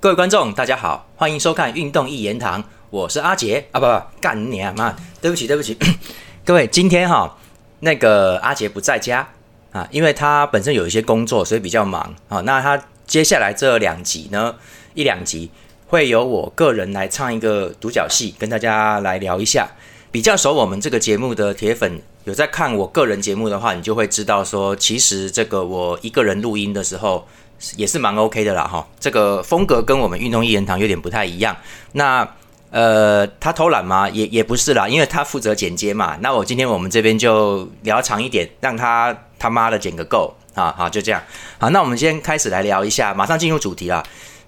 各位观众，大家好，欢迎收看《运动一言堂》，我是阿杰啊，不不，干你啊妈！对不起，对不起，各位，今天哈那个阿杰不在家啊，因为他本身有一些工作，所以比较忙啊。那他接下来这两集呢，一两集会由我个人来唱一个独角戏，跟大家来聊一下。比较熟我们这个节目的铁粉，有在看我个人节目的话，你就会知道说，其实这个我一个人录音的时候。也是蛮 OK 的啦，哈，这个风格跟我们运动一言堂有点不太一样。那呃，他偷懒吗？也也不是啦，因为他负责剪接嘛。那我今天我们这边就聊长一点，让他他妈的剪个够啊！好，就这样。好，那我们先开始来聊一下，马上进入主题啦。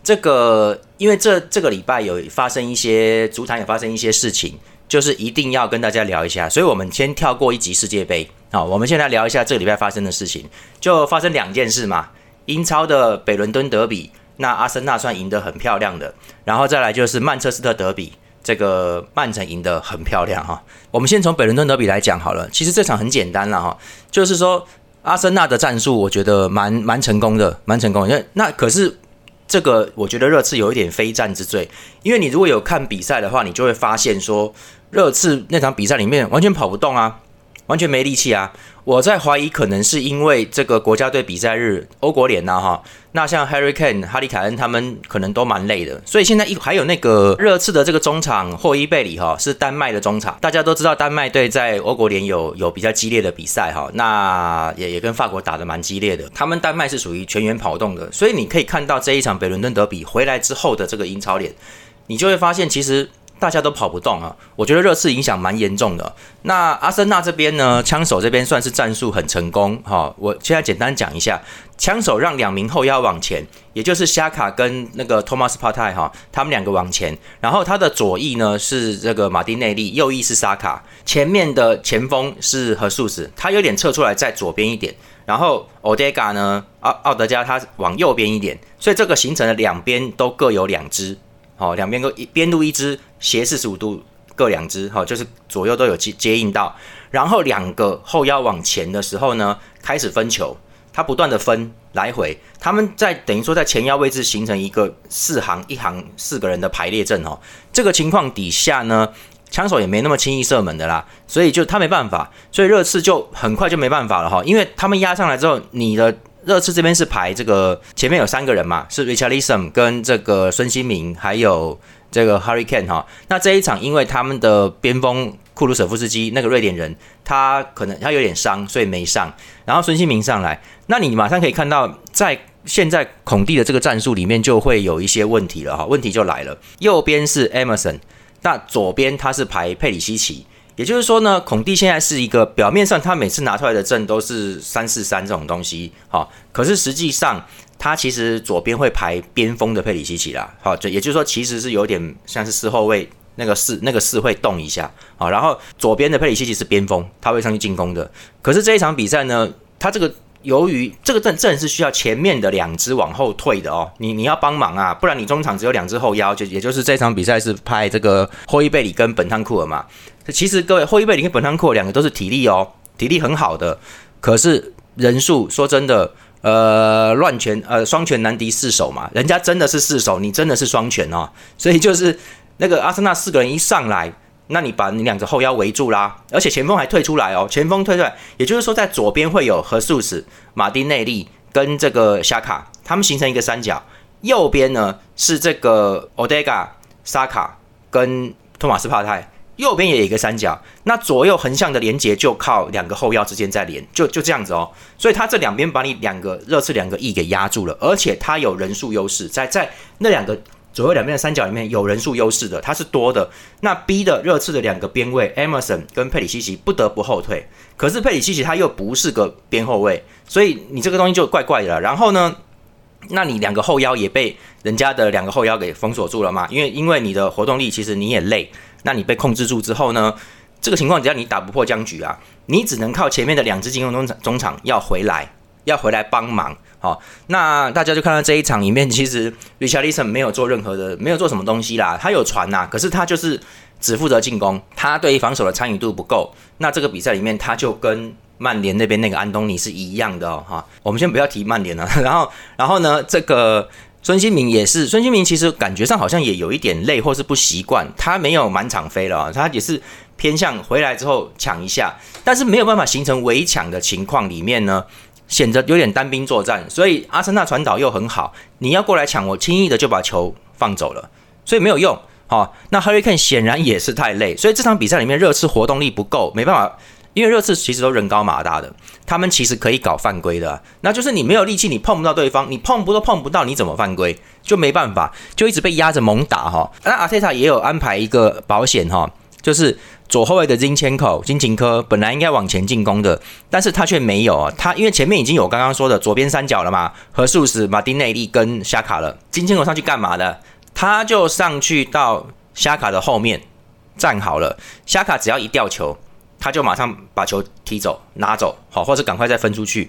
这个因为这这个礼拜有发生一些足坛有发生一些事情，就是一定要跟大家聊一下，所以我们先跳过一集世界杯。好，我们现在聊一下这个礼拜发生的事情，就发生两件事嘛。英超的北伦敦德比，那阿森纳算赢得很漂亮的，然后再来就是曼彻斯特德比，这个曼城赢得很漂亮哈。我们先从北伦敦德比来讲好了，其实这场很简单了哈，就是说阿森纳的战术我觉得蛮蛮成功的，蛮成功。那那可是这个我觉得热刺有一点非战之罪，因为你如果有看比赛的话，你就会发现说热刺那场比赛里面完全跑不动啊。完全没力气啊！我在怀疑，可能是因为这个国家队比赛日，欧国联呐哈，那像 Harry Kane、哈利凯恩他们可能都蛮累的，所以现在一还有那个热刺的这个中场霍伊贝里哈，是丹麦的中场。大家都知道丹麦队在欧国联有有比较激烈的比赛哈，那也也跟法国打的蛮激烈的。他们丹麦是属于全员跑动的，所以你可以看到这一场北伦敦德比回来之后的这个英超联，你就会发现其实。大家都跑不动啊，我觉得热刺影响蛮严重的。那阿森纳这边呢，枪手这边算是战术很成功哈。我现在简单讲一下，枪手让两名后腰往前，也就是夏卡跟那个托马斯帕泰哈，他们两个往前。然后他的左翼呢是这个马丁内利，右翼是沙卡，前面的前锋是何素子，他有点撤出来在左边一点。然后奥德加呢，奥奥德加他往右边一点，所以这个形成了两边都各有两支。好，两边各一边路一支，斜四十五度各两支，好，就是左右都有接接应到。然后两个后腰往前的时候呢，开始分球，他不断的分来回，他们在等于说在前腰位置形成一个四行一行四个人的排列阵哦。这个情况底下呢，枪手也没那么轻易射门的啦，所以就他没办法，所以热刺就很快就没办法了哈，因为他们压上来之后，你的。热刺这边是排这个前面有三个人嘛，是 Richarlison 跟这个孙兴民，还有这个 Harry Kane 哈。那这一场因为他们的边锋库鲁舍夫斯基那个瑞典人，他可能他有点伤，所以没上。然后孙兴民上来，那你马上可以看到，在现在孔蒂的这个战术里面就会有一些问题了哈。问题就来了，右边是 Emerson，那左边他是排佩里西奇。也就是说呢，孔蒂现在是一个表面上他每次拿出来的阵都是三四三这种东西，好，可是实际上他其实左边会排边锋的佩里西奇啦，好，就也就是说其实是有点像是四后卫那个四那个四会动一下，好，然后左边的佩里西奇是边锋，他会上去进攻的。可是这一场比赛呢，他这个。由于这个阵阵是需要前面的两只往后退的哦，你你要帮忙啊，不然你中场只有两只后腰，就也就是这场比赛是派这个霍伊贝里跟本汤库尔嘛。其实各位，霍伊贝里跟本汤库两个都是体力哦，体力很好的，可是人数说真的，呃，乱拳呃双拳难敌四手嘛，人家真的是四手，你真的是双拳哦，所以就是那个阿森纳四个人一上来。那你把你两个后腰围住啦，而且前锋还退出来哦，前锋退出来，也就是说在左边会有和素斯、马丁内利跟这个夏卡，他们形成一个三角，右边呢是这个奥德加、沙卡跟托马斯帕泰，右边也有一个三角，那左右横向的连接就靠两个后腰之间在连，就就这样子哦，所以他这两边把你两个热刺两个翼给压住了，而且他有人数优势，在在那两个。左右两边的三角里面有人数优势的，它是多的。那 B 的热刺的两个边位，Emerson 跟佩里西奇不得不后退。可是佩里西奇他又不是个边后卫，所以你这个东西就怪怪的了。然后呢，那你两个后腰也被人家的两个后腰给封锁住了嘛？因为因为你的活动力其实你也累，那你被控制住之后呢，这个情况只要你打不破僵局啊，你只能靠前面的两支进攻中场中场要回来，要回来帮忙。好，那大家就看到这一场里面，其实 Richardson 没有做任何的，没有做什么东西啦。他有传呐，可是他就是只负责进攻，他对于防守的参与度不够。那这个比赛里面，他就跟曼联那边那个安东尼是一样的哦。哈，我们先不要提曼联了。然后，然后呢，这个孙兴民也是，孙兴民其实感觉上好像也有一点累，或是不习惯，他没有满场飞了，他也是偏向回来之后抢一下，但是没有办法形成围抢的情况里面呢，显得有点单兵作战，所以阿森纳传导又很好，你要过来抢，我轻易的就把球放走了，所以没有用。好，那 Hurricane 显然也是太累，所以这场比赛里面热刺活动力不够，没办法。因为热刺其实都人高马大的，他们其实可以搞犯规的，那就是你没有力气，你碰不到对方，你碰不都碰不到，你怎么犯规？就没办法，就一直被压着猛打哈。那阿特塔也有安排一个保险哈，就是左后卫的金千口金琴科本来应该往前进攻的，但是他却没有啊，他因为前面已经有刚刚说的左边三角了嘛，和素斯、马丁内利跟夏卡了，金千口上去干嘛的？他就上去到夏卡的后面站好了，夏卡只要一吊球。他就马上把球踢走拿走，好，或者赶快再分出去。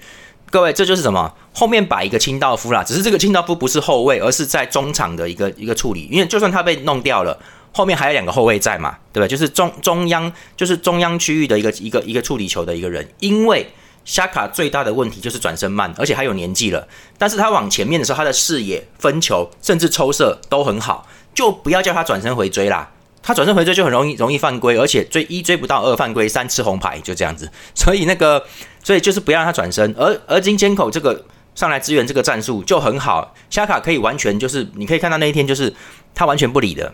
各位，这就是什么？后面摆一个清道夫啦，只是这个清道夫不是后卫，而是在中场的一个一个处理。因为就算他被弄掉了，后面还有两个后卫在嘛，对不对？就是中中央，就是中央区域的一个一个一个处理球的一个人。因为夏卡最大的问题就是转身慢，而且还有年纪了。但是他往前面的时候，他的视野、分球，甚至抽射都很好，就不要叫他转身回追啦。他转身回追就很容易容易犯规，而且追一追不到，二犯规，三吃红牌，就这样子。所以那个，所以就是不要让他转身。而而金千口这个上来支援这个战术就很好，虾卡可以完全就是你可以看到那一天就是他完全不理的，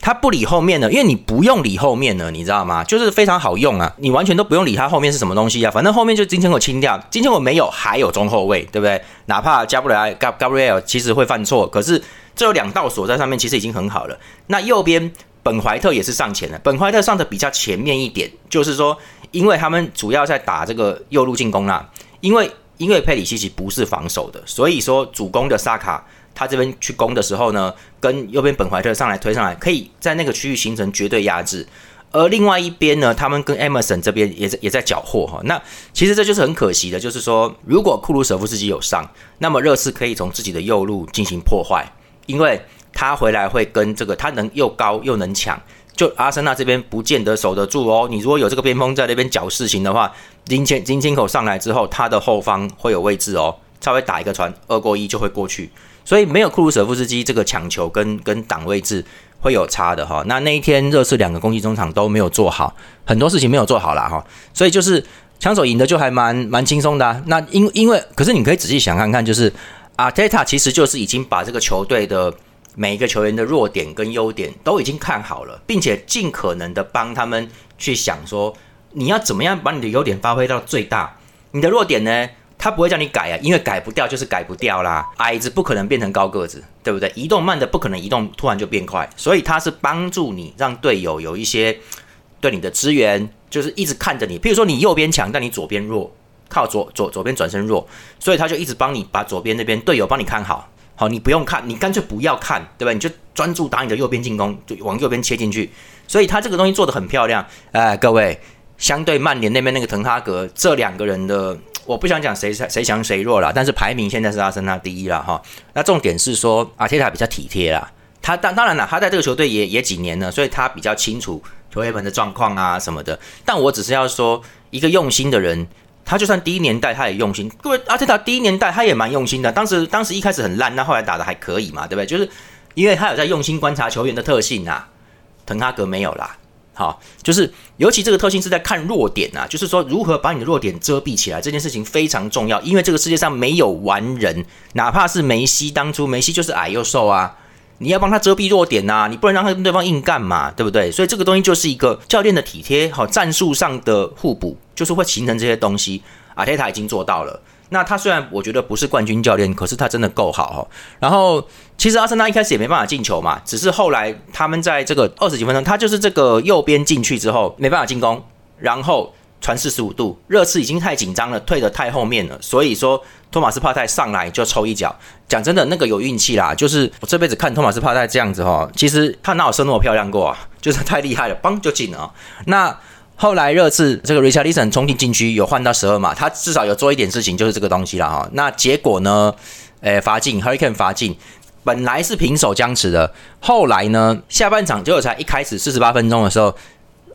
他不理后面的，因为你不用理后面的，你知道吗？就是非常好用啊，你完全都不用理他后面是什么东西啊，反正后面就金千口清掉，金千口没有，还有中后卫，对不对？哪怕加布莱 Gabriel 其实会犯错，可是这有两道锁在上面，其实已经很好了。那右边。本怀特也是上前的，本怀特上的比较前面一点，就是说，因为他们主要在打这个右路进攻啦，因为因为佩里西奇不是防守的，所以说主攻的萨卡他这边去攻的时候呢，跟右边本怀特上来推上来，可以在那个区域形成绝对压制，而另外一边呢，他们跟 Emerson 这边也在也在缴获哈，那其实这就是很可惜的，就是说，如果库鲁舍夫斯基有上，那么热刺可以从自己的右路进行破坏，因为。他回来会跟这个，他能又高又能抢，就阿森纳这边不见得守得住哦。你如果有这个边锋在那边搅事情的话，金钱金千口上来之后，他的后方会有位置哦，稍微打一个传，二过一就会过去。所以没有库鲁舍夫斯基这个抢球跟跟挡位置会有差的哈。那那一天热刺两个攻击中场都没有做好，很多事情没有做好啦哈。所以就是枪手赢的就还蛮蛮轻松的。那因因为可是你可以仔细想看看，就是阿特塔其实就是已经把这个球队的。每一个球员的弱点跟优点都已经看好了，并且尽可能的帮他们去想说，你要怎么样把你的优点发挥到最大。你的弱点呢，他不会叫你改啊，因为改不掉就是改不掉啦。矮子不可能变成高个子，对不对？移动慢的不可能移动突然就变快，所以他是帮助你让队友有一些对你的支援，就是一直看着你。譬如说你右边强，但你左边弱，靠左左左边转身弱，所以他就一直帮你把左边那边队友帮你看好。好，你不用看，你干脆不要看，对吧？你就专注打你的右边进攻，就往右边切进去。所以他这个东西做的很漂亮。哎，各位，相对曼联那边那个滕哈格，这两个人的，我不想讲谁谁强谁弱了，但是排名现在是阿森纳第一了哈。那重点是说阿切塔比较体贴啦，他当当然了，他在这个球队也也几年了，所以他比较清楚球员们的状况啊什么的。但我只是要说，一个用心的人。他就算第一年代，他也用心。各位，阿特塔第一年代他也蛮用心的。当时，当时一开始很烂，那后来打的还可以嘛，对不对？就是因为他有在用心观察球员的特性啊。滕哈格没有啦，好，就是尤其这个特性是在看弱点啊，就是说如何把你的弱点遮蔽起来，这件事情非常重要。因为这个世界上没有完人，哪怕是梅西，当初梅西就是矮又瘦啊。你要帮他遮蔽弱点呐，你不能让他跟对方硬干嘛，对不对？所以这个东西就是一个教练的体贴，好战术上的互补，就是会形成这些东西。阿泰塔已经做到了。那他虽然我觉得不是冠军教练，可是他真的够好哈。然后其实阿森纳一开始也没办法进球嘛，只是后来他们在这个二十几分钟，他就是这个右边进去之后没办法进攻，然后传四十五度，热刺已经太紧张了，退得太后面了，所以说。托马斯帕泰上来就抽一脚，讲真的，那个有运气啦。就是我这辈子看托马斯帕泰这样子哈，其实他哪有射那么漂亮过啊？就是太厉害了，嘣就进了。那后来热刺这个 Richardson 冲进禁区，有换到十二码，他至少有做一点事情，就是这个东西了哈。那结果呢？诶，罚进，Hurricane 罚进，本来是平手僵持的，后来呢，下半场结果才一开始四十八分钟的时候，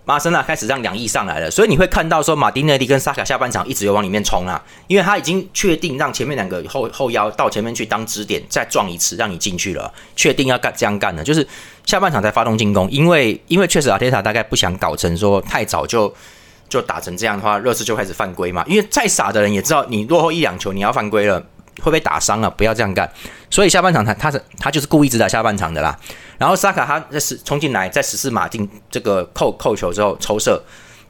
马森纳开始让两翼上来了，所以你会看到说马丁内利跟萨卡下半场一直有往里面冲啊，因为他已经确定让前面两个后后腰到前面去当支点，再撞一次让你进去了，确定要干这样干的，就是下半场才发动进攻，因为因为确实阿铁塔大概不想搞成说太早就就打成这样的话，热刺就开始犯规嘛，因为再傻的人也知道你落后一两球你要犯规了。会被打伤啊，不要这样干。所以下半场他他是他就是故意只打下半场的啦。然后萨卡他在十冲进来，在十四码进这个扣扣球之后抽射，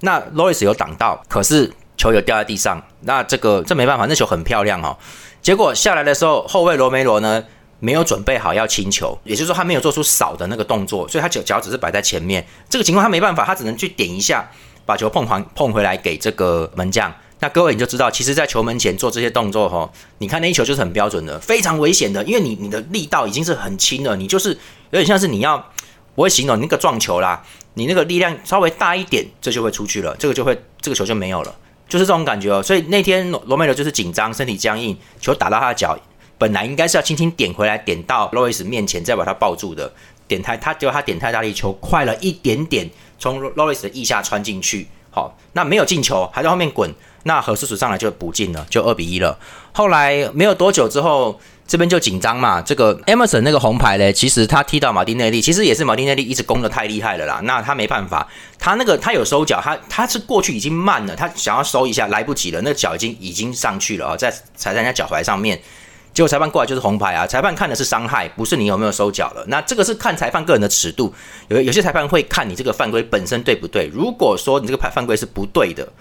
那洛伊斯有挡到，可是球有掉在地上。那这个这没办法，那球很漂亮哦。结果下来的时候，后卫罗梅罗呢没有准备好要清球，也就是说他没有做出扫的那个动作，所以他脚脚只是摆在前面。这个情况他没办法，他只能去点一下，把球碰还碰回来给这个门将。那各位你就知道，其实，在球门前做这些动作哈，你看那一球就是很标准的，非常危险的，因为你你的力道已经是很轻了，你就是有点像是你要，我会形容你那个撞球啦，你那个力量稍微大一点，这就会出去了，这个就会这个球就没有了，就是这种感觉哦。所以那天罗梅罗就是紧张，身体僵硬，球打到他的脚，本来应该是要轻轻点回来，点到洛伊斯面前再把他抱住的，点太他结果他点太大力，球快了一点点，从洛伊斯的腋下穿进去，好，那没有进球，还在后面滚。那何叔叔上来就补进了，就二比一了。后来没有多久之后，这边就紧张嘛。这个 Emerson 那个红牌嘞，其实他踢到马丁内利，其实也是马丁内利一直攻的太厉害了啦。那他没办法，他那个他有收脚，他他是过去已经慢了，他想要收一下来不及了，那脚已经已经上去了啊，在踩在人家脚踝上面。结果裁判过来就是红牌啊！裁判看的是伤害，不是你有没有收脚了。那这个是看裁判个人的尺度，有有些裁判会看你这个犯规本身对不对。如果说你这个判犯规是不对的。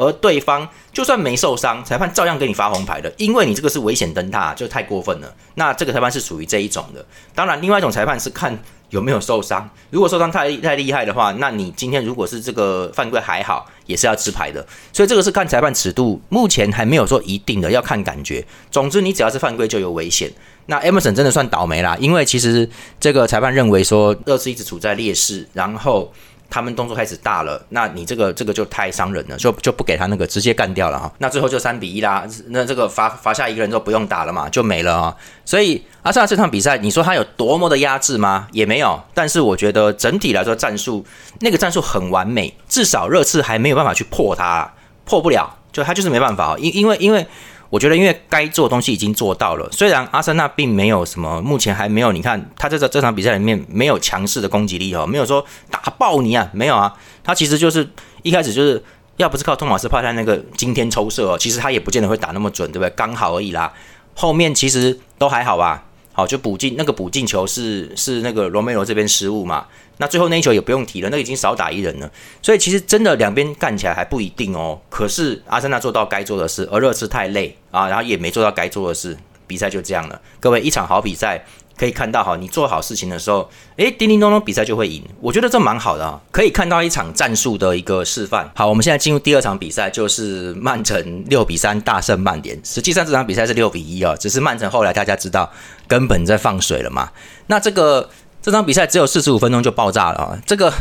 而对方就算没受伤，裁判照样给你发红牌的，因为你这个是危险灯塔，就太过分了。那这个裁判是属于这一种的。当然，另外一种裁判是看有没有受伤。如果受伤太太厉害的话，那你今天如果是这个犯规还好，也是要吃牌的。所以这个是看裁判尺度，目前还没有说一定的，要看感觉。总之，你只要是犯规就有危险。那 Emerson 真的算倒霉啦，因为其实这个裁判认为说热刺一直处在劣势，然后。他们动作开始大了，那你这个这个就太伤人了，就就不给他那个直接干掉了哈。那最后就三比一啦，那这个罚罚下一个人就不用打了嘛，就没了啊。所以阿萨这场比赛，你说他有多么的压制吗？也没有。但是我觉得整体来说战术那个战术很完美，至少热刺还没有办法去破他，破不了，就他就是没办法，因因为因为。我觉得，因为该做的东西已经做到了。虽然阿森纳并没有什么，目前还没有。你看，他在这这场比赛里面没有强势的攻击力哦，没有说打爆你啊，没有啊。他其实就是一开始就是要不是靠托马斯帕泰那个惊天抽射哦，其实他也不见得会打那么准，对不对？刚好而已啦。后面其实都还好吧。好，就补进那个补进球是是那个罗梅罗这边失误嘛。那最后那一球也不用提了，那已经少打一人了。所以其实真的两边干起来还不一定哦。可是阿森纳做到该做的事，而热刺太累啊，然后也没做到该做的事，比赛就这样了。各位一场好比赛可以看到哈，你做好事情的时候，诶，叮叮咚咚比赛就会赢。我觉得这蛮好的啊，可以看到一场战术的一个示范。好，我们现在进入第二场比赛，就是曼城六比三大胜曼联。实际上这场比赛是六比一啊，只是曼城后来大家知道根本在放水了嘛。那这个。这场比赛只有四十五分钟就爆炸了啊！这个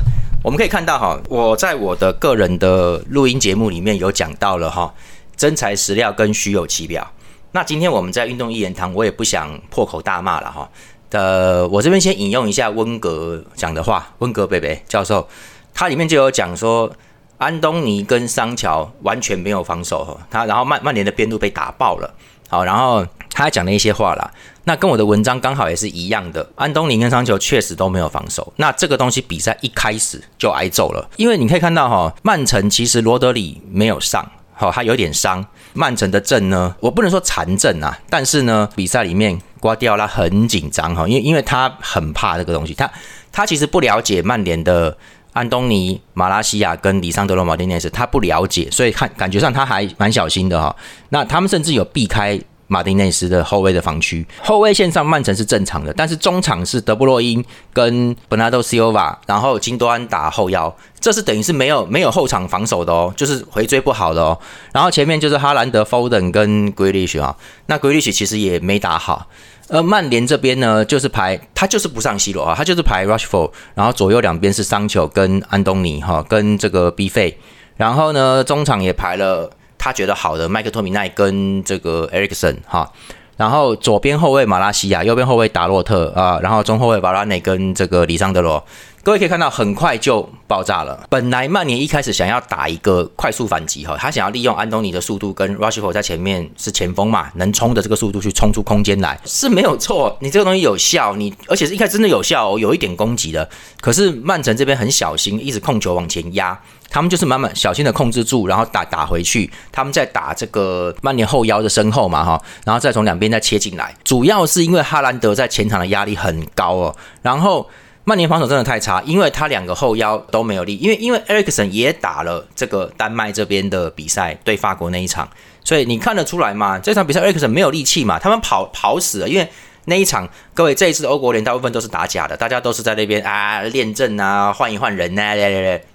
我们可以看到哈，我在我的个人的录音节目里面有讲到了哈，真材实料跟虚有其表。那今天我们在运动一言堂，我也不想破口大骂了哈。呃，我这边先引用一下温格讲的话，温格贝贝教授，他里面就有讲说，安东尼跟桑乔完全没有防守哈，他然后曼曼联的边路被打爆了，好，然后他讲了一些话啦。那跟我的文章刚好也是一样的，安东尼跟桑乔确实都没有防守。那这个东西比赛一开始就挨揍了，因为你可以看到哈，曼城其实罗德里没有上，好，他有点伤。曼城的阵呢，我不能说残阵啊，但是呢，比赛里面瓜迪奥拉很紧张哈，因为因为他很怕这个东西，他他其实不了解曼联的安东尼、马拉西亚跟里桑德罗马丁内斯，他不了解，所以看感觉上他还蛮小心的哈。那他们甚至有避开。马丁内斯的后卫的防区，后卫线上曼城是正常的，但是中场是德布洛因跟本纳多西欧瓦，然后金多安打后腰，这是等于是没有没有后场防守的哦，就是回追不好的哦。然后前面就是哈兰德、Foden 跟 g r e l i s h 啊，那 g r e l i s h 其实也没打好。而曼联这边呢，就是排他就是不上 C 罗啊，他就是排 Rushford，然后左右两边是桑丘跟安东尼哈，跟这个 B 费，然后呢中场也排了。他觉得好的麦克托米奈跟这个 Ericsson 哈，然后左边后卫马拉西亚，右边后卫达洛特啊，然后中后卫瓦拉内跟这个里桑德罗。各位可以看到，很快就爆炸了。本来曼联一开始想要打一个快速反击哈，他想要利用安东尼的速度跟 Rushford 在前面是前锋嘛，能冲的这个速度去冲出空间来是没有错。你这个东西有效，你而且是一开始真的有效，哦，有一点攻击的。可是曼城这边很小心，一直控球往前压，他们就是慢慢小心的控制住，然后打打回去。他们在打这个曼联后腰的身后嘛哈，然后再从两边再切进来。主要是因为哈兰德在前场的压力很高哦，然后。曼联防守真的太差，因为他两个后腰都没有力，因为因为埃里克森也打了这个丹麦这边的比赛，对法国那一场，所以你看得出来嘛？这场比赛埃里克森没有力气嘛？他们跑跑死了，因为那一场各位这一次欧国联大部分都是打假的，大家都是在那边啊练阵啊，换一换人呐，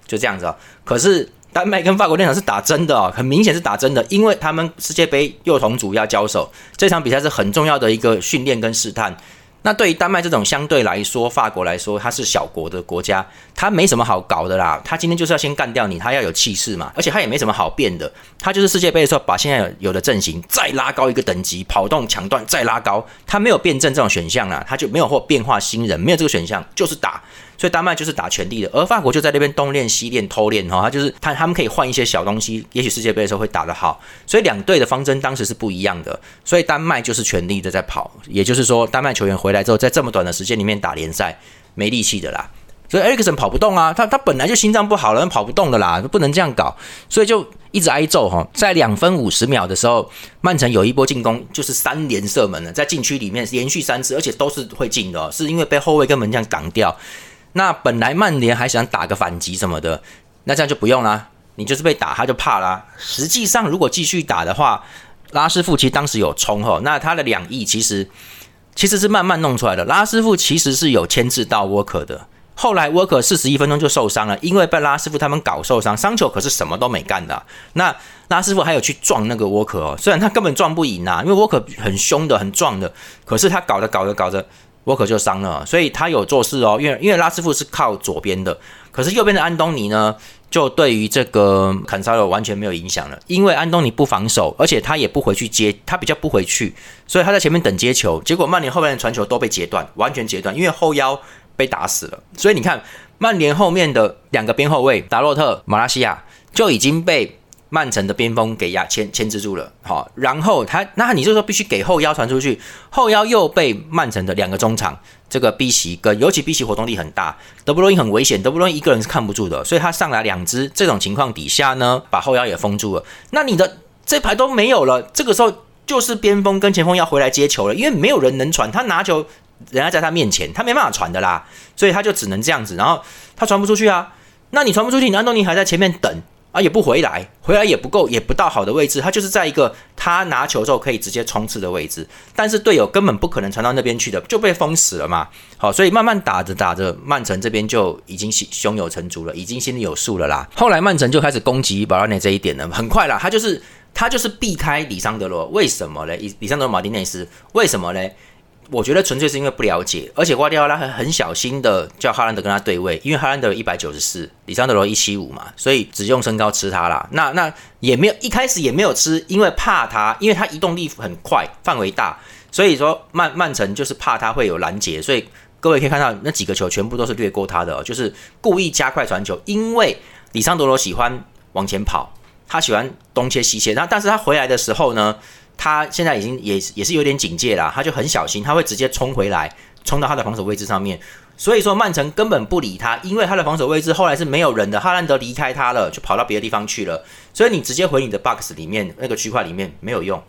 就这样子。可是丹麦跟法国那场是打真的哦，很明显是打真的，因为他们世界杯幼童组要交手，这场比赛是很重要的一个训练跟试探。那对于丹麦这种相对来说，法国来说，它是小国的国家，它没什么好搞的啦。它今天就是要先干掉你，它要有气势嘛，而且它也没什么好变的。它就是世界杯的时候，把现在有的阵型再拉高一个等级，跑动抢断再拉高，它没有变阵这种选项啦，它就没有或变化新人，没有这个选项，就是打。所以丹麦就是打全力的，而法国就在那边东练西练偷练哈，他就是他他们可以换一些小东西，也许世界杯的时候会打得好。所以两队的方针当时是不一样的，所以丹麦就是全力的在跑，也就是说丹麦球员回来之后，在这么短的时间里面打联赛没力气的啦。所以埃克森跑不动啊，他他本来就心脏不好了，跑不动的啦，不能这样搞，所以就一直挨揍哈。在两分五十秒的时候，曼城有一波进攻，就是三连射门了，在禁区里面连续三次，而且都是会进的，是因为被后卫跟门将挡掉。那本来曼联还想打个反击什么的，那这样就不用啦。你就是被打，他就怕啦。实际上，如果继续打的话，拉师傅其实当时有冲吼，那他的两翼其实其实是慢慢弄出来的。拉师傅其实是有牵制到沃克的，后来沃克四十一分钟就受伤了，因为被拉师傅他们搞受伤，伤球可是什么都没干的。那拉师傅还有去撞那个沃克哦，虽然他根本撞不赢啊，因为沃克很凶的、很壮的，可是他搞着搞着搞着。沃克就伤了，所以他有做事哦。因为因为拉师傅是靠左边的，可是右边的安东尼呢，就对于这个坎萨罗完全没有影响了。因为安东尼不防守，而且他也不回去接，他比较不回去，所以他在前面等接球。结果曼联后面的传球都被截断，完全截断，因为后腰被打死了。所以你看，曼联后面的两个边后卫达洛特、马拉西亚就已经被。曼城的边锋给压牵牵制住了，好，然后他那你就说必须给后腰传出去，后腰又被曼城的两个中场这个 B 席跟尤其 B 席活动力很大，德布罗因很危险，德布罗因一个人是看不住的，所以他上来两支这种情况底下呢，把后腰也封住了。那你的这排都没有了，这个时候就是边锋跟前锋要回来接球了，因为没有人能传，他拿球人家在他面前，他没办法传的啦，所以他就只能这样子，然后他传不出去啊，那你传不出去，你安东尼还在前面等。啊，也不回来，回来也不够，也不到好的位置，他就是在一个他拿球之后可以直接冲刺的位置，但是队友根本不可能传到那边去的，就被封死了嘛。好，所以慢慢打着打着，曼城这边就已经胸有成竹了，已经心里有数了啦。后来曼城就开始攻击保拉内这一点了，很快啦，他就是他就是避开里桑德罗，为什么嘞？里里桑德罗马丁内斯为什么嘞？我觉得纯粹是因为不了解，而且瓜迪奥拉很很小心的叫哈兰德跟他对位，因为哈兰德一百九十四，里桑德罗一七五嘛，所以只用身高吃他啦。那那也没有一开始也没有吃，因为怕他，因为他移动力很快，范围大，所以说曼曼城就是怕他会有拦截，所以各位可以看到那几个球全部都是掠过他的，就是故意加快传球，因为里桑德罗喜欢往前跑，他喜欢东切西切，那但是他回来的时候呢？他现在已经也也是有点警戒了，他就很小心，他会直接冲回来，冲到他的防守位置上面。所以说曼城根本不理他，因为他的防守位置后来是没有人的，哈兰德离开他了，就跑到别的地方去了。所以你直接回你的 box 里面那个区块里面没有用，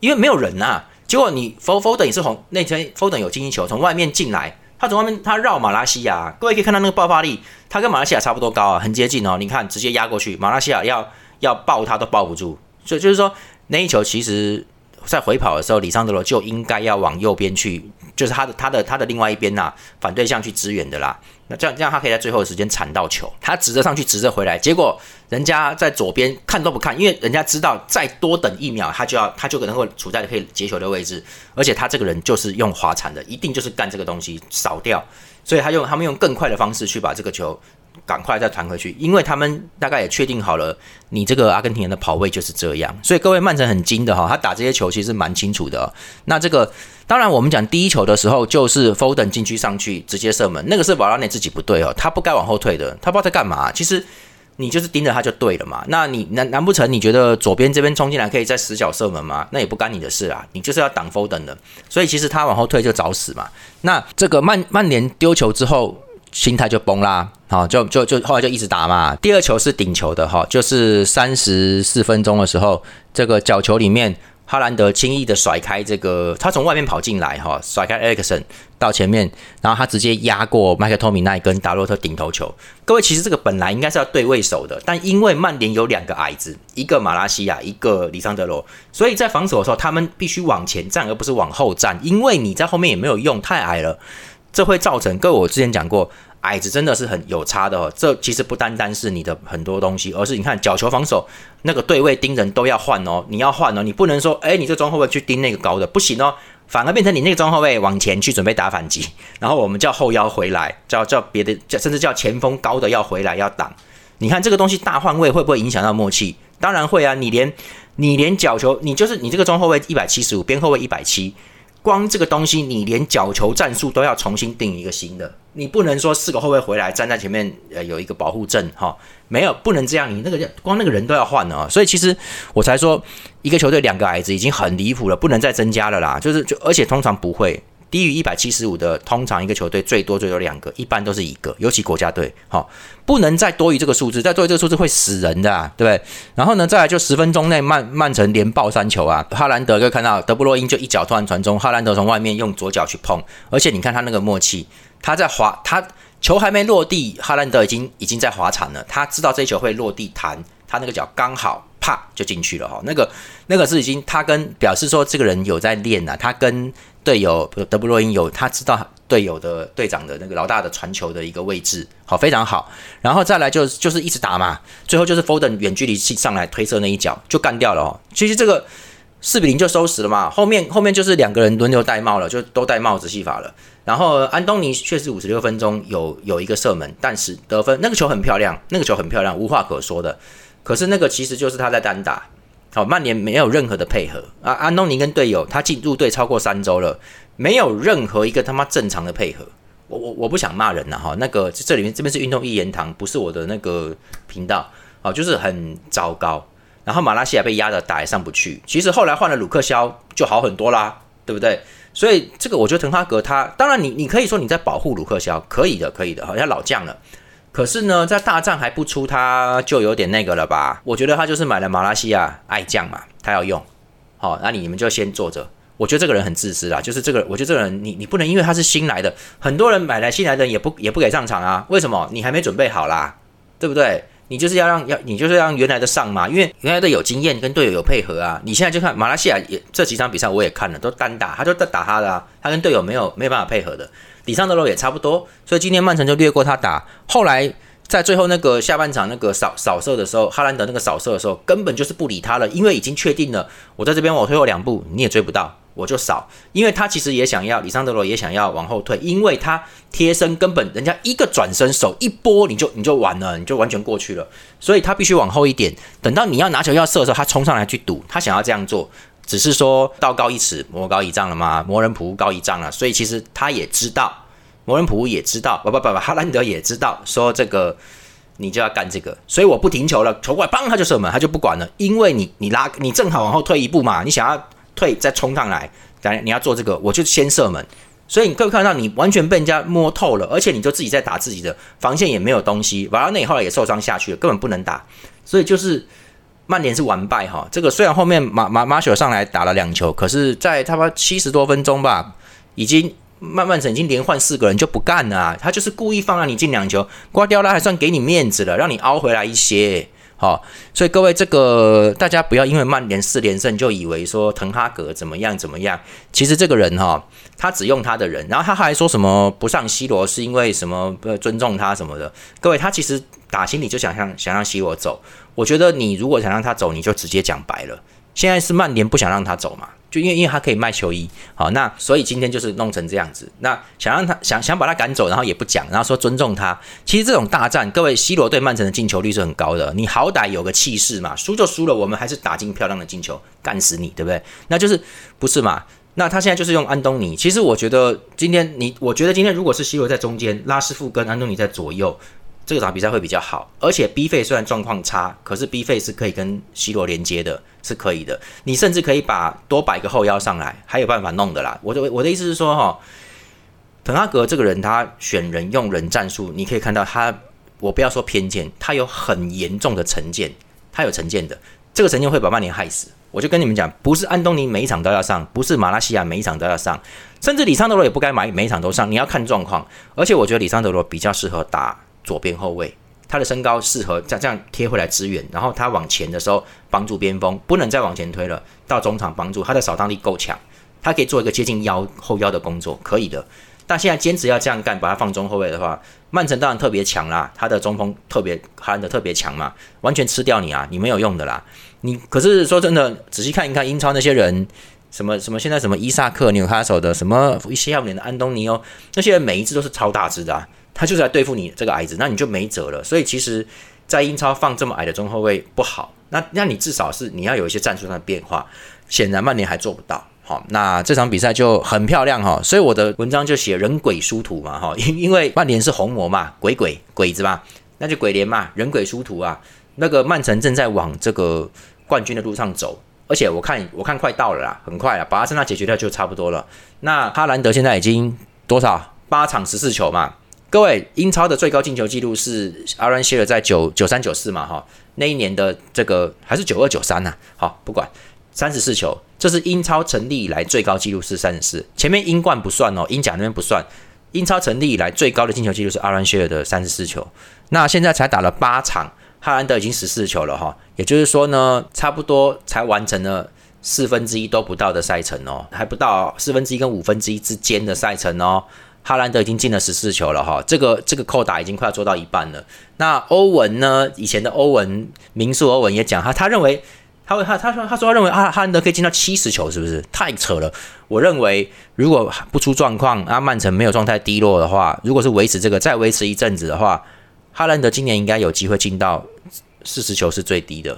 因为没有人呐。结果你 Foden 也是从那天 Foden 有进球从外面进来，他从外面他绕马拉西亚，各位可以看到那个爆发力，他跟马拉西亚差不多高啊，很接近哦。你看直接压过去，马拉西亚要要抱他都抱不住，所以就是说。那一球其实，在回跑的时候，里桑德罗就应该要往右边去，就是他的他的他的另外一边呐，反对向去支援的啦。那这样这样，他可以在最后的时间铲到球，他直着上去，直着回来。结果人家在左边看都不看，因为人家知道再多等一秒，他就要他就可能会处在可以截球的位置。而且他这个人就是用滑铲的，一定就是干这个东西扫掉。所以他用他们用更快的方式去把这个球赶快再传回去，因为他们大概也确定好了，你这个阿根廷人的跑位就是这样。所以各位曼城很精的哈，他打这些球其实蛮清楚的。那这个当然，我们讲第一球的时候，就是 Foden 禁区上去直接射门，那个是瓦拉内自己不对哦，他不该往后退的，他不知道在干嘛。其实你就是盯着他就对了嘛。那你难难不成你觉得左边这边冲进来可以在死角射门吗？那也不干你的事啊，你就是要挡 Foden 的。所以其实他往后退就找死嘛。那这个曼曼联丢球之后。心态就崩啦，好，就就就后来就一直打嘛。第二球是顶球的哈，就是三十四分钟的时候，这个角球里面，哈兰德轻易的甩开这个，他从外面跑进来哈，甩开埃克森到前面，然后他直接压过麦克托米奈跟达洛特顶头球。各位其实这个本来应该是要对位手的，但因为曼联有两个矮子，一个马拉西亚，一个里桑德罗，所以在防守的时候，他们必须往前站，而不是往后站，因为你在后面也没有用，太矮了。这会造成，各位我之前讲过，矮子真的是很有差的哦。这其实不单单是你的很多东西，而是你看角球防守那个对位盯人都要换哦，你要换哦，你不能说，哎，你这中后卫去盯那个高的不行哦，反而变成你那个中后卫往前去准备打反击，然后我们叫后腰回来，叫叫别的，叫甚至叫前锋高的要回来要挡。你看这个东西大换位会不会影响到默契？当然会啊，你连你连角球，你就是你这个中后卫一百七十五，边后卫一百七。光这个东西，你连角球战术都要重新定一个新的，你不能说四个后卫回来站在前面，呃，有一个保护阵哈，没有，不能这样，你那个光那个人都要换了，所以其实我才说，一个球队两个矮子已经很离谱了，不能再增加了啦，就是就而且通常不会。低于一百七十五的，通常一个球队最多最多两个，一般都是一个，尤其国家队，好，不能再多于这个数字，再多于这个数字会死人的，对不对？然后呢，再来就十分钟内曼曼城连爆三球啊！哈兰德就看到德布洛因就一脚突然传中，哈兰德从外面用左脚去碰，而且你看他那个默契，他在滑，他球还没落地，哈兰德已经已经在滑铲了，他知道这球会落地弹，他那个脚刚好啪就进去了哈，那个那个是已经他跟表示说这个人有在练啊，他跟。队友德布洛因有他知道队友的队长的那个老大的传球的一个位置，好非常好。然后再来就就是一直打嘛，最后就是 Foden 远距离上来推射那一脚就干掉了哦。其实这个四比零就收拾了嘛。后面后面就是两个人轮流戴帽了，就都戴帽子戏法了。然后安东尼确实五十六分钟有有一个射门，但是得分那个球很漂亮，那个球很漂亮，无话可说的。可是那个其实就是他在单打。好，曼联没有任何的配合啊！安东尼跟队友他进入队超过三周了，没有任何一个他妈正常的配合。我我我不想骂人了哈，那个这里面这边是运动一言堂，不是我的那个频道啊，就是很糟糕。然后马拉西亚被压的打也上不去，其实后来换了鲁克肖就好很多啦，对不对？所以这个我觉得滕哈格他当然你你可以说你在保护鲁克肖，可以的可以的，好像老将了。可是呢，在大战还不出，他就有点那个了吧？我觉得他就是买了马来西亚爱将嘛，他要用。好，那你们就先坐着。我觉得这个人很自私啦，就是这个，我觉得这个人，你你不能因为他是新来的，很多人买来新来的也不也不给上场啊？为什么？你还没准备好啦，对不对？你就是要让要你就是让原来的上嘛，因为原来的有经验，跟队友有配合啊。你现在就看马来西亚也这几场比赛我也看了，都单打，他就在打他的啊，他跟队友没有没有办法配合的。底上的路也差不多，所以今天曼城就略过他打。后来在最后那个下半场那个扫扫射的时候，哈兰德那个扫射的时候，根本就是不理他了，因为已经确定了，我在这边我退后两步，你也追不到，我就少。因为他其实也想要，里桑德罗也想要往后退，因为他贴身根本人家一个转身手一拨你就你就完了，你就完全过去了，所以他必须往后一点，等到你要拿球要射的时候，他冲上来去堵，他想要这样做。只是说道高一尺，魔高一丈了吗？魔人普高一丈了，所以其实他也知道，魔人普也知道，不不不不，哈兰德也知道，说这个你就要干这个，所以我不停球了，球过来，砰，他就射门，他就不管了，因为你你拉你正好往后退一步嘛，你想要退再冲上来，当然你要做这个，我就先射门，所以你可以看到你完全被人家摸透了，而且你就自己在打自己的防线也没有东西，瓦拉内后来也受伤下去了，根本不能打，所以就是。曼联是完败哈，这个虽然后面马马马雪上来打了两球，可是在他妈七十多分钟吧，已经曼曼城已经连换四个人就不干了，他就是故意放让你进两球，瓜迪奥拉还算给你面子了，让你凹回来一些，好，所以各位这个大家不要因为曼联四连胜就以为说滕哈格怎么样怎么样，其实这个人哈，他只用他的人，然后他还说什么不上 C 罗是因为什么呃尊重他什么的，各位他其实打心里就想让想让 C 罗走。我觉得你如果想让他走，你就直接讲白了，现在是曼联不想让他走嘛，就因为因为他可以卖球衣，好，那所以今天就是弄成这样子。那想让他想想把他赶走，然后也不讲，然后说尊重他。其实这种大战，各位，C 罗对曼城的进球率是很高的，你好歹有个气势嘛，输就输了，我们还是打进漂亮的进球，干死你，对不对？那就是不是嘛？那他现在就是用安东尼。其实我觉得今天你，我觉得今天如果是 C 罗在中间，拉师傅跟安东尼在左右。这个场比赛会比较好，而且 B 费虽然状况差，可是 B 费是可以跟 C 罗连接的，是可以的。你甚至可以把多摆个后腰上来，还有办法弄的啦。我的我的意思是说，哈，滕哈格这个人他选人用人战术，你可以看到他，我不要说偏见，他有很严重的成见，他有成见的，这个成见会把曼联害死。我就跟你们讲，不是安东尼每一场都要上，不是马拉西亚每一场都要上，甚至里桑德罗也不该买每一场都上，你要看状况。而且我觉得里桑德罗比较适合打。左边后卫，他的身高适合这样这样贴回来支援，然后他往前的时候帮助边锋，不能再往前推了，到中场帮助他的扫荡力够强，他可以做一个接近腰后腰的工作，可以的。但现在坚持要这样干，把他放中后卫的话，曼城当然特别强啦，他的中锋特别哈兰德特别强嘛，完全吃掉你啊，你没有用的啦。你可是说真的，仔细看一看英超那些人，什么什么现在什么伊萨克纽卡手的，什么一些要脸的安东尼哦，那些人每一只都是超大只的。他就是来对付你这个矮子，那你就没辙了。所以其实，在英超放这么矮的中后卫不好。那那你至少是你要有一些战术上的变化。显然曼联还做不到。好，那这场比赛就很漂亮哈。所以我的文章就写人鬼殊途嘛哈，因因为曼联是红魔嘛，鬼鬼鬼子嘛，那就鬼联嘛，人鬼殊途啊。那个曼城正在往这个冠军的路上走，而且我看我看快到了啦，很快了，把阿森纳解决掉就差不多了。那哈兰德现在已经多少八场十四球嘛？各位，英超的最高进球纪录是阿伦希尔在九九三九四嘛，哈，那一年的这个还是九二九三呐，好，不管三十四球，这是英超成立以来最高纪录是三十四，前面英冠不算哦，英甲那边不算，英超成立以来最高的进球纪录是阿伦希尔的三十四球，那现在才打了八场，哈兰德已经十四球了哈，也就是说呢，差不多才完成了四分之一都不到的赛程哦，还不到四分之一跟五分之一之间的赛程哦。哈兰德已经进了十四球了哈，这个这个扣打已经快要做到一半了。那欧文呢？以前的欧文，民宿欧文也讲他，他认为他他他说他说他认为哈哈兰德可以进到七十球，是不是太扯了？我认为如果不出状况，阿曼城没有状态低落的话，如果是维持这个再维持一阵子的话，哈兰德今年应该有机会进到四十球是最低的。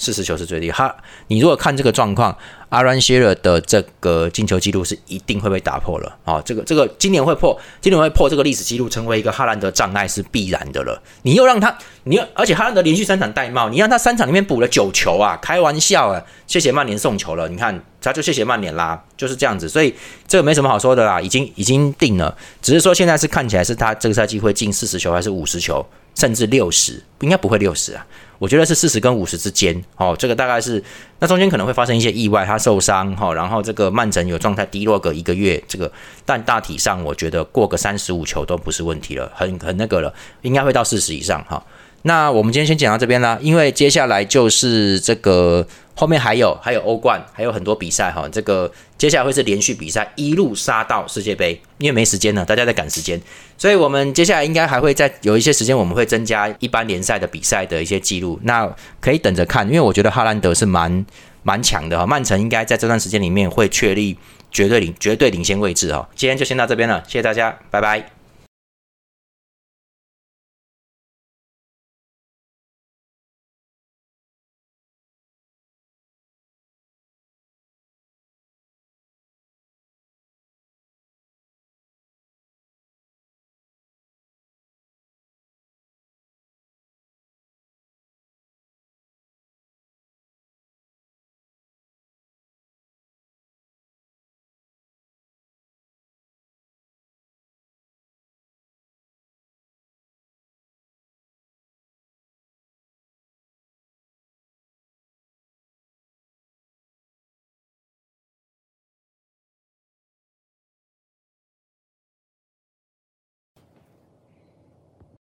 四十球是最低。哈，你如果看这个状况，阿兰希尔的这个进球记录是一定会被打破了啊！这个这个今年会破，今年会破这个历史记录，成为一个哈兰德障碍是必然的了。你又让他，你又而且哈兰德连续三场戴帽，你让他三场里面补了九球啊！开玩笑啊！谢谢曼联送球了，你看他就谢谢曼联啦，就是这样子。所以这个没什么好说的啦，已经已经定了。只是说现在是看起来是他这个赛季会进四十球还是五十球，甚至六十，应该不会六十啊。我觉得是四十跟五十之间，哦，这个大概是那中间可能会发生一些意外，他受伤哈，然后这个曼城有状态低落个一个月，这个但大体上我觉得过个三十五球都不是问题了，很很那个了，应该会到四十以上哈。那我们今天先讲到这边啦，因为接下来就是这个。后面还有还有欧冠，还有很多比赛哈。这个接下来会是连续比赛，一路杀到世界杯，因为没时间了，大家在赶时间，所以我们接下来应该还会再有一些时间，我们会增加一般联赛的比赛的一些记录。那可以等着看，因为我觉得哈兰德是蛮蛮强的哈。曼城应该在这段时间里面会确立绝对领绝对领先位置哈。今天就先到这边了，谢谢大家，拜拜。